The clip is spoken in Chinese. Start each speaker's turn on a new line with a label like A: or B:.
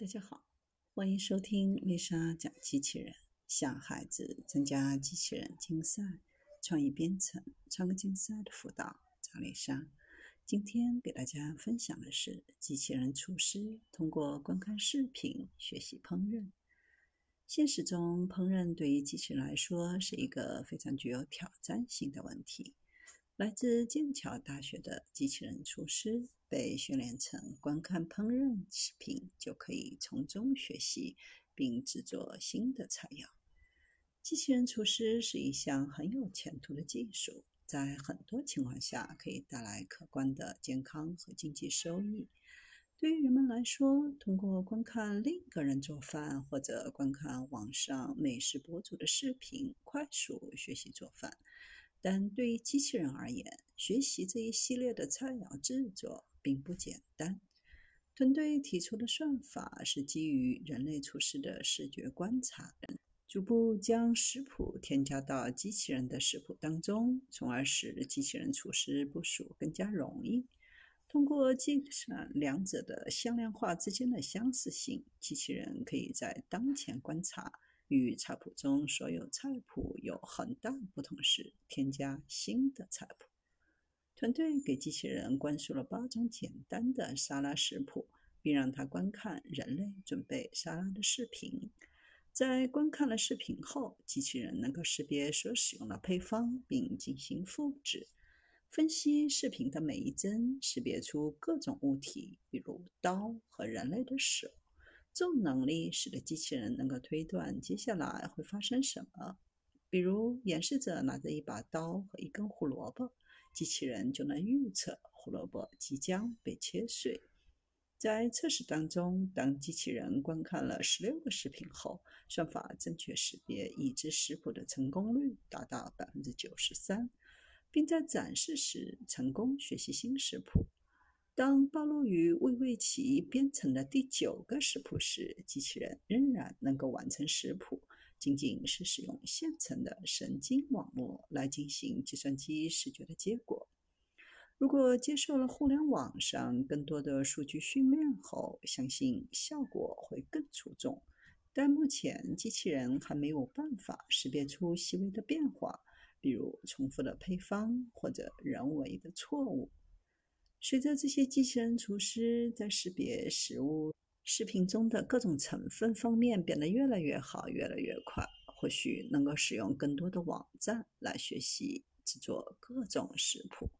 A: 大家好，欢迎收听丽莎讲机器人，向孩子增加机器人竞赛、创意编程、创客竞赛的辅导。张丽莎今天给大家分享的是机器人厨师通过观看视频学习烹饪。现实中，烹饪对于机器人来说是一个非常具有挑战性的问题。来自剑桥大学的机器人厨师被训练成观看烹饪视频就可以从中学习并制作新的菜肴。机器人厨师是一项很有前途的技术，在很多情况下可以带来可观的健康和经济收益。对于人们来说，通过观看另一个人做饭或者观看网上美食博主的视频，快速学习做饭。但对于机器人而言，学习这一系列的菜肴制作并不简单。团队提出的算法是基于人类厨师的视觉观察，逐步将食谱添加到机器人的食谱当中，从而使机器人厨师部署更加容易。通过计算两者的向量化之间的相似性，机器人可以在当前观察。与菜谱中所有菜谱有很大不同时，添加新的菜谱。团队给机器人灌输了八种简单的沙拉食谱，并让他观看人类准备沙拉的视频。在观看了视频后，机器人能够识别所使用的配方，并进行复制、分析视频的每一帧，识别出各种物体，比如刀和人类的手。这种能力使得机器人能够推断接下来会发生什么。比如，演示者拿着一把刀和一根胡萝卜，机器人就能预测胡萝卜即将被切碎。在测试当中，当机器人观看了十六个视频后，算法正确识别已知食谱的成功率达到百分之九十三，并在展示时成功学习新食谱。当暴露于未为其编程的第九个食谱时，机器人仍然能够完成食谱，仅仅是使用现成的神经网络来进行计算机视觉的结果。如果接受了互联网上更多的数据训练后，相信效果会更出众。但目前，机器人还没有办法识别出细微的变化，比如重复的配方或者人为的错误。随着这些机器人厨师在识别食物视频中的各种成分方面变得越来越好、越来越快，或许能够使用更多的网站来学习制作各种食谱。